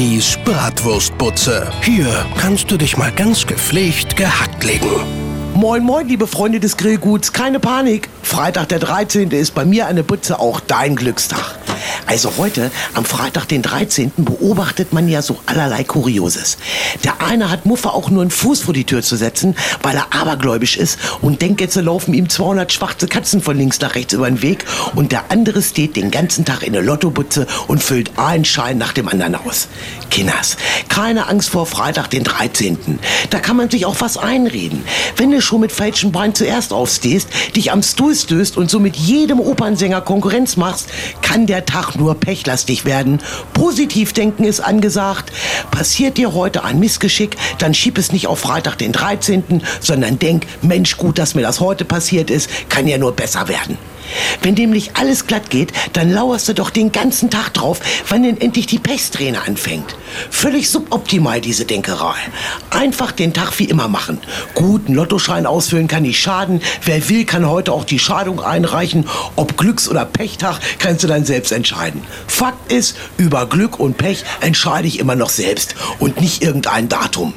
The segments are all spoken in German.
Bibis Bratwurstbutze. Hier kannst du dich mal ganz gepflegt gehackt legen. Moin, moin, liebe Freunde des Grillguts. Keine Panik. Freitag der 13. ist bei mir eine Butze auch dein Glückstag. Also heute, am Freitag, den 13., beobachtet man ja so allerlei Kurioses. Der eine hat Muffe auch nur einen Fuß vor die Tür zu setzen, weil er abergläubisch ist und denkt, jetzt laufen ihm 200 schwarze Katzen von links nach rechts über den Weg. Und der andere steht den ganzen Tag in der Lottobutze und füllt einen Schein nach dem anderen aus. Kinders, keine Angst vor Freitag, den 13. Da kann man sich auch was einreden. Wenn du schon mit falschem Bein zuerst aufstehst, dich am Stuhl stößt und so mit jedem Opernsänger Konkurrenz machst, kann der Tag nur pechlastig werden. Positiv denken ist angesagt. Passiert dir heute ein Missgeschick, dann schieb es nicht auf Freitag, den 13., sondern denk, Mensch, gut, dass mir das heute passiert ist, kann ja nur besser werden. Wenn nämlich alles glatt geht, dann lauerst du doch den ganzen Tag drauf, wann denn endlich die Pechsträhne anfängt. Völlig suboptimal diese Denkerei. Einfach den Tag wie immer machen. Guten Lottoschein ausfüllen kann nicht schaden. Wer will, kann heute auch die Schadung einreichen. Ob Glücks- oder Pechtag, kannst du dann selbst entscheiden. Fakt ist, über Glück und Pech entscheide ich immer noch selbst und nicht irgendein Datum.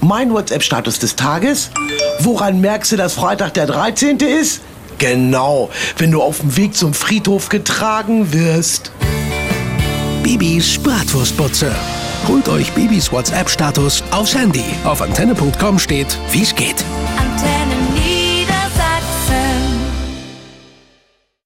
Mein WhatsApp-Status des Tages. Woran merkst du, dass Freitag der 13. ist? Genau, wenn du auf dem Weg zum Friedhof getragen wirst. Bibis Bratwurstbutze. Holt euch Bibis WhatsApp-Status aufs Handy. Auf antenne.com steht, wie's geht. Antenne.